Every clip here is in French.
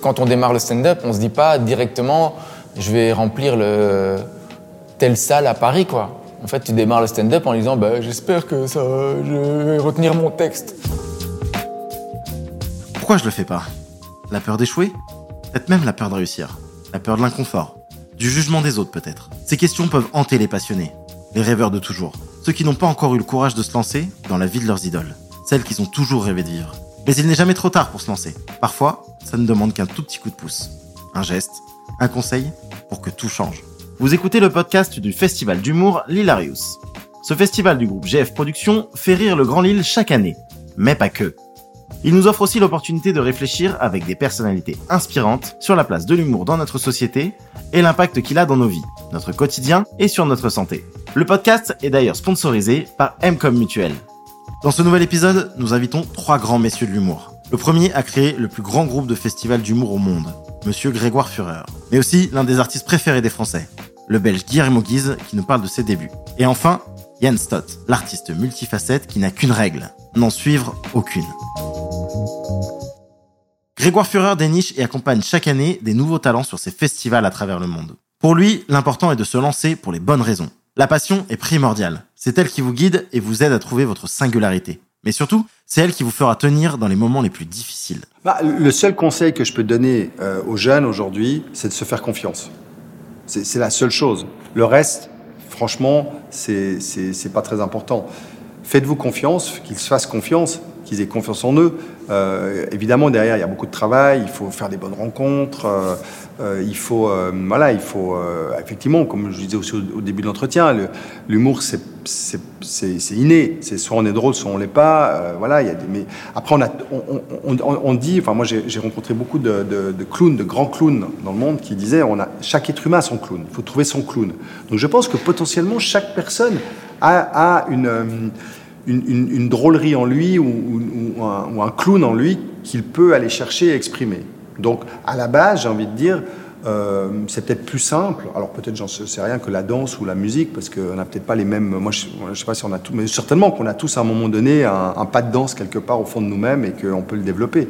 quand on démarre le stand-up, on se dit pas directement je vais remplir le telle salle à Paris quoi. En fait, tu démarres le stand-up en disant bah, j'espère que ça je vais retenir mon texte. Pourquoi je le fais pas? La peur d'échouer? Peut-être même la peur de réussir. La peur de l'inconfort. Du jugement des autres peut-être. Ces questions peuvent hanter les passionnés, les rêveurs de toujours, ceux qui n'ont pas encore eu le courage de se lancer dans la vie de leurs idoles, celles qu'ils ont toujours rêvé de vivre. Mais il n'est jamais trop tard pour se lancer. Parfois, ça ne demande qu'un tout petit coup de pouce, un geste, un conseil pour que tout change. Vous écoutez le podcast du festival d'humour L'Hilarius. Ce festival du groupe GF Productions fait rire le Grand Lille chaque année, mais pas que. Il nous offre aussi l'opportunité de réfléchir avec des personnalités inspirantes sur la place de l'humour dans notre société et l'impact qu'il a dans nos vies, notre quotidien et sur notre santé. Le podcast est d'ailleurs sponsorisé par Mcom Mutuel. Dans ce nouvel épisode, nous invitons trois grands messieurs de l'humour. Le premier a créé le plus grand groupe de festival d'humour au monde, Monsieur Grégoire Führer, mais aussi l'un des artistes préférés des Français, le Belge Guillermo Guise qui nous parle de ses débuts. Et enfin, Jan Stott, l'artiste multifacette qui n'a qu'une règle, n'en suivre aucune. Grégoire Führer déniche et accompagne chaque année des nouveaux talents sur ses festivals à travers le monde. Pour lui, l'important est de se lancer pour les bonnes raisons. La passion est primordiale. C'est elle qui vous guide et vous aide à trouver votre singularité. Mais surtout, c'est elle qui vous fera tenir dans les moments les plus difficiles. Bah, le seul conseil que je peux donner euh, aux jeunes aujourd'hui, c'est de se faire confiance. C'est la seule chose. Le reste, franchement, c'est pas très important. Faites-vous confiance, qu'ils se fassent confiance, qu'ils aient confiance en eux. Euh, évidemment, derrière, il y a beaucoup de travail, il faut faire des bonnes rencontres, euh, il faut, voilà, il faut, effectivement, comme je disais aussi au, début de l'entretien, l'humour, c'est inné. C'est soit on est drôle, soit on l'est pas. voilà, a des, mais après, on, dit, enfin, moi, j'ai rencontré beaucoup de, clowns, de grands clowns dans le monde qui disaient, on a, chaque être humain a son clown. Il faut trouver son clown. Donc, je pense que potentiellement, chaque personne a, une une, drôlerie en lui ou, un, clown en lui qu'il peut aller chercher et exprimer. Donc, à la base, j'ai envie de dire, euh, c'est peut-être plus simple. Alors peut-être j'en sais rien que la danse ou la musique, parce qu'on n'a peut-être pas les mêmes. Moi, je, ne sais pas si on a tout, mais certainement qu'on a tous à un moment donné un, un, pas de danse quelque part au fond de nous-mêmes et qu'on peut le développer.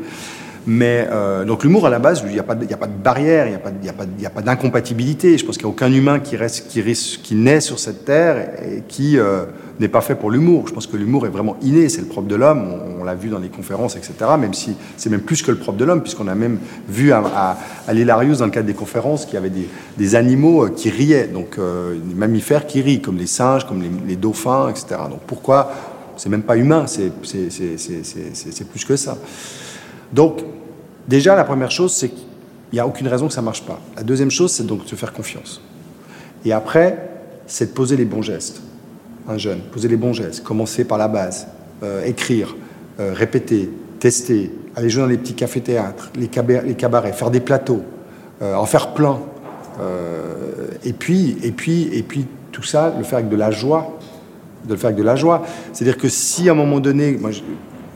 Mais euh, donc l'humour à la base, il n'y a, pas de, barrière, il n'y a pas, d'incompatibilité. Je pense qu'il n'y a aucun humain qui, reste, qui, naît sur cette terre et qui euh, n'est pas fait pour l'humour. Je pense que l'humour est vraiment inné, c'est le propre de l'homme. On, l'a vu dans les conférences, etc. Même si c'est même plus que le propre de l'homme, puisqu'on a même vu à, à, l'Hilarius dans le cadre des conférences qu'il y avait des, des animaux euh, qui riaient, donc des mammifères qui rient, comme les singes, comme les, les dauphins, etc. Donc pourquoi? C'est même pas humain, c'est plus que ça. Donc, déjà, la première chose, c'est qu'il n'y a aucune raison que ça ne marche pas. La deuxième chose, c'est donc de se faire confiance. Et après, c'est de poser les bons gestes. Un jeune, poser les bons gestes. Commencer par la base. Euh, écrire, euh, répéter, tester, aller jouer dans les petits cafés-théâtres, les, les, cabarets, faire des plateaux, euh, en faire plein. et puis, et puis, et puis, tout ça, le faire avec de la joie. De le faire avec de la joie. C'est-à-dire que si à un moment donné,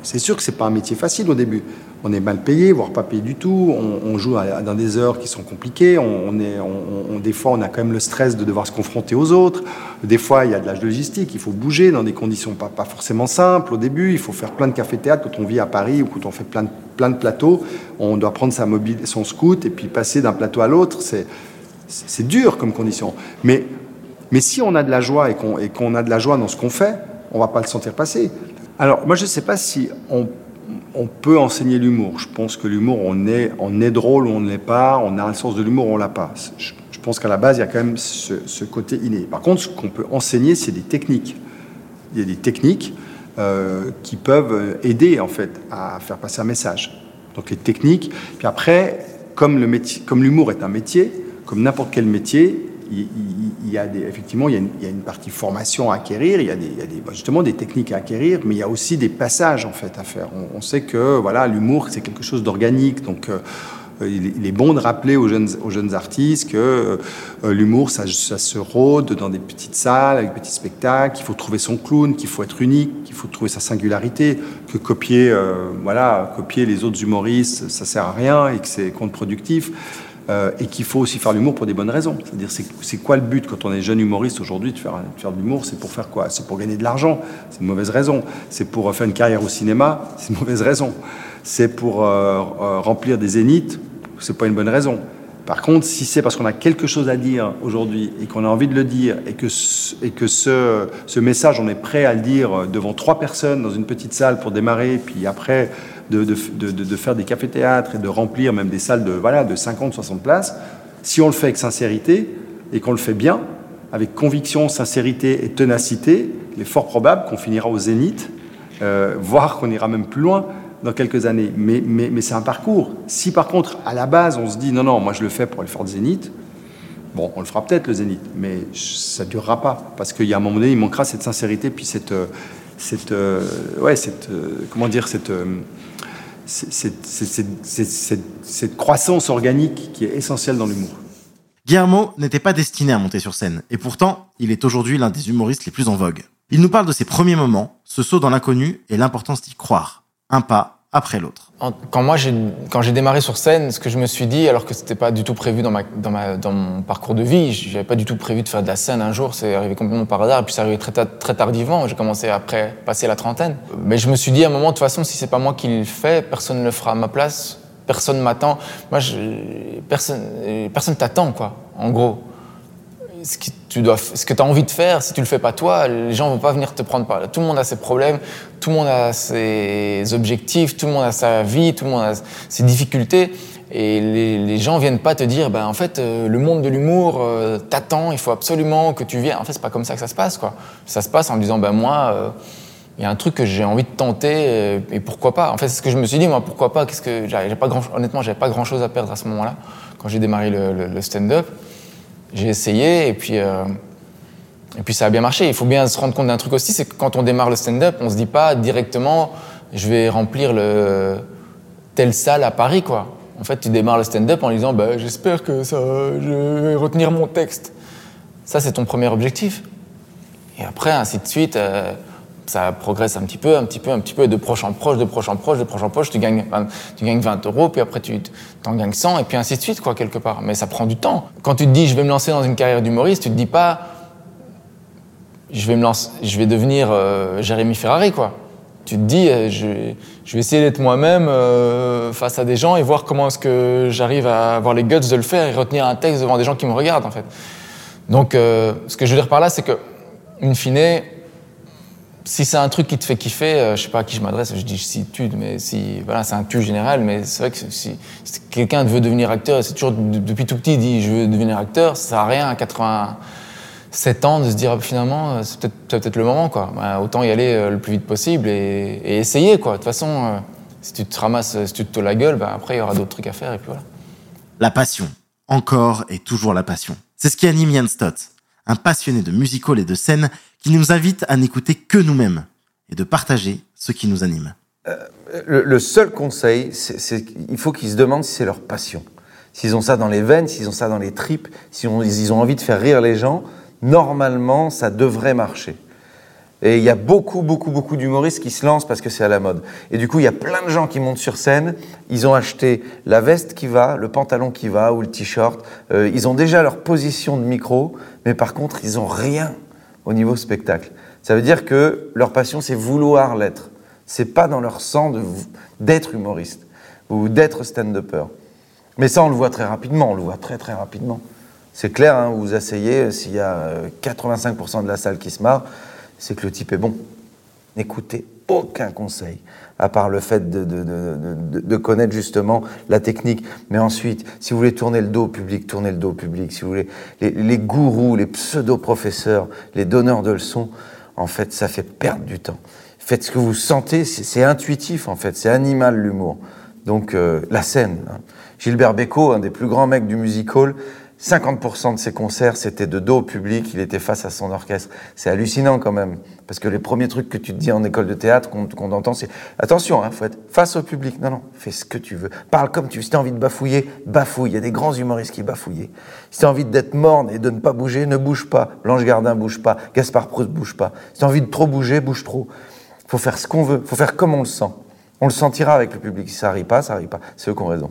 c'est sûr que c'est pas un métier facile au début on est mal payé, voire pas payé du tout. On, joue dans des heures qui sont compliquées. On, est, on, des fois, on a quand même le stress de devoir se confronter aux autres. Des fois, il y a de la logistique. Il faut bouger dans des conditions pas, pas forcément simples au début. Il faut faire plein de cafés-théâtres quand on vit à Paris ou quand on fait plein de, plein de plateaux. On doit prendre sa mobile, son scoot et puis passer d'un plateau à l'autre. C'est, c'est dur comme condition. Mais, mais si on a de la joie et qu'on, et qu'on a de la joie dans ce qu'on fait, on va pas le sentir passer. Alors, moi, je ne sais pas si on peut enseigner l'humour. Je pense que l'humour, on est, on est drôle ou on ne l'est pas, on a un sens de l'humour ou on l'a pas. Je, pense qu'à la base, il y a quand même ce, côté inné. Par contre, ce qu'on peut enseigner, c'est des techniques. Il y a des techniques euh, qui peuvent aider, en fait, à faire passer un message. Donc les techniques. Puis après, comme l'humour est un métier, comme n'importe quel métier, y a des, effectivement, il y a, une, partie formation à acquérir, il y a, des, bah, justement des techniques à acquérir, mais il y a aussi des passages en fait à faire. On, sait que voilà, l'humour c'est quelque chose d'organique, donc euh, il, est bon de rappeler aux jeunes, aux jeunes artistes que euh, l'humour ça, se rôde dans des petites salles avec des petits spectacles, qu'il faut trouver son clown, qu'il faut être unique, qu'il faut trouver sa singularité, que copier, euh, voilà, copier les autres humoristes, ça sert à rien et que c'est contre-productif. Euh, et qu'il faut aussi faire l'humour pour des bonnes raisons. C'est-à-dire, c'est quoi le but quand on est jeune humoriste aujourd'hui de faire, de faire l'humour? C'est pour faire quoi? C'est pour gagner de l'argent C'est une mauvaise raison. C'est pour faire une carrière au cinéma? C'est une mauvaise raison. C'est pour euh, euh, remplir des zéniths? C'est pas une bonne raison. Par contre, si c'est parce qu'on a quelque chose à dire aujourd'hui et qu'on a envie de le dire et que, et que ce, ce, message, on est prêt à le dire devant trois personnes dans une petite salle pour démarrer, puis après de, de, de, faire des cafés-théâtres et de remplir même des salles de, voilà, de 50, 60 places, si on le fait avec sincérité et qu'on le fait bien, avec conviction, sincérité et ténacité, il est fort probable qu'on finira au zénith, euh, voire qu'on ira même plus loin dans quelques années. Mais, mais, mais c'est un parcours. Si par contre, à la base, on se dit non, non, moi je le fais pour aller faire le zénith, bon, on le fera peut-être le zénith, mais ça ne durera pas. Parce qu'il y a un moment donné, il manquera cette sincérité, puis cette. cette euh, ouais, cette. Euh, comment dire Cette. Cette, croissance organique qui est essentielle dans l'humour. Guillermo n'était pas destiné à monter sur scène, et pourtant, il est aujourd'hui l'un des humoristes les plus en vogue. Il nous parle de ses premiers moments, ce saut dans l'inconnu et l'importance d'y croire. Un pas après l'autre. Quand moi, quand j'ai démarré sur scène, ce que je me suis dit, alors que c'était pas du tout prévu dans, ma, dans, ma, dans mon parcours de vie, j'avais pas du tout prévu de faire de la scène un jour, c'est arrivé complètement par hasard, et puis c'est arrivé très, très tardivement, j'ai commencé après passer la trentaine. Mais je me suis dit à un moment, de toute façon, si c'est pas moi qui le fais, personne ne le fera à ma place, personne m'attend. Moi, personne, personne t'attend, quoi, en gros ce que tu dois, ce que as envie de faire, si tu le fais pas toi, les gens vont pas venir te prendre par là. Tout le monde a ses problèmes, tout le monde a ses objectifs, tout le monde a sa vie, tout le monde a ses difficultés. Et les, les gens viennent pas te dire, ben en fait, euh, le monde de l'humour euh, t'attend, il faut absolument que tu viennes. En fait, c'est pas comme ça que ça se passe, quoi. Ça se passe en disant, ben moi, il euh, y a un truc que j'ai envie de tenter, et pourquoi pas. En fait, c'est ce que je me suis dit, moi, pourquoi pas Qu'est-ce que j'ai pas grand, honnêtement, j'avais pas grand chose à perdre à ce moment-là, quand j'ai démarré le stand-up. J'ai essayé et puis, euh, et puis ça a bien marché. Il faut bien se rendre compte d'un truc aussi, c'est que quand on démarre le stand-up, on se dit pas directement je vais remplir le telle salle à Paris quoi. En fait, tu démarres le stand-up en disant bah, j'espère que ça, je vais retenir mon texte. Ça, c'est ton premier objectif. Et après, ainsi de suite. Euh, ça progresse un petit peu, un petit peu, un petit peu, de proche en proche, de proche en proche, de proche en proche, tu gagnes, tu gagnes 20 euros, puis après tu en gagnes 100, et puis ainsi de suite, quoi, quelque part. Mais ça prend du temps. Quand tu te dis, je vais me lancer dans une carrière d'humoriste, tu te dis pas, je vais me lancer, je vais devenir euh, Jérémy Ferrari, quoi. Tu te dis, euh, je, je, vais essayer d'être moi-même euh, face à des gens et voir comment est-ce que j'arrive à avoir les guts de le faire et retenir un texte devant des gens qui me regardent, en fait. Donc, euh, ce que je veux dire par là, c'est que, in fine, si c'est un truc qui te fait kiffer, euh, je sais pas à qui je m'adresse, je dis si tu, mais si voilà, c'est un tu général, mais c'est vrai que si, quelqu'un veut devenir acteur, c'est toujours depuis tout petit dit je veux devenir acteur, ça sert à rien à 87 ans de se dire ah, finalement euh, c'est peut-être le moment quoi. Bah, autant y aller euh, le plus vite possible et, et essayer quoi. De toute façon, euh, si tu te ramasses, si tu te la gueule, bah, après il y aura d'autres trucs à faire et puis voilà. La passion, encore et toujours la passion. C'est ce qui anime Yann Stott, un passionné de musical et de scène qui nous invite à n'écouter que nous-mêmes et de partager ce qui nous anime. Euh, le, seul conseil, c'est qu'il faut qu'ils se demandent si c'est leur passion. S'ils ont ça dans les veines, s'ils ont ça dans les tripes, s'ils ils ont envie de faire rire les gens, normalement, ça devrait marcher. Et il y a beaucoup, beaucoup, beaucoup d'humoristes qui se lancent parce que c'est à la mode. Et du coup, il y a plein de gens qui montent sur scène, ils ont acheté la veste qui va, le pantalon qui va ou le t-shirt, euh, ils ont déjà leur position de micro, mais par contre, ils ont rien au niveau spectacle. Ça veut dire que leur passion, c'est vouloir l'être. C'est pas dans leur sang d'être humoriste ou d'être stand-upper. Mais ça, on le voit très rapidement, on le voit très très rapidement. C'est clair, hein, vous vous asseyez, s'il y a 85% de la salle qui se marre, c'est que le type est bon. N'écoutez aucun conseil, à part le fait de, de, de, connaître justement la technique. Mais ensuite, si vous voulez tourner le dos au public, tournez le dos au public. Si vous voulez, les, les gourous, les pseudo-professeurs, les donneurs de leçons, en fait, ça fait perdre du temps. Faites ce que vous sentez, c'est intuitif en fait, c'est animal l'humour. Donc euh, la scène. Hein. Gilbert Bécaud, un des plus grands mecs du music hall, 50% de ses concerts, c'était de dos au public, il était face à son orchestre. C'est hallucinant quand même, parce que les premiers trucs que tu te dis en école de théâtre, qu'on qu entend, c'est attention, hein, faut être face au public. Non, non, fais ce que tu veux. Parle comme tu veux. Si tu as envie de bafouiller, bafouille. Il y a des grands humoristes qui bafouillent. Si tu as envie d'être morne et de ne pas bouger, ne bouge pas. Blanche Gardin bouge pas. Gaspard Proust bouge pas. Si tu as envie de trop bouger, bouge trop. faut faire ce qu'on veut. faut faire comme on le sent. On le sentira avec le public. Si ça arrive pas, ça arrive pas. C'est eux qui ont raison.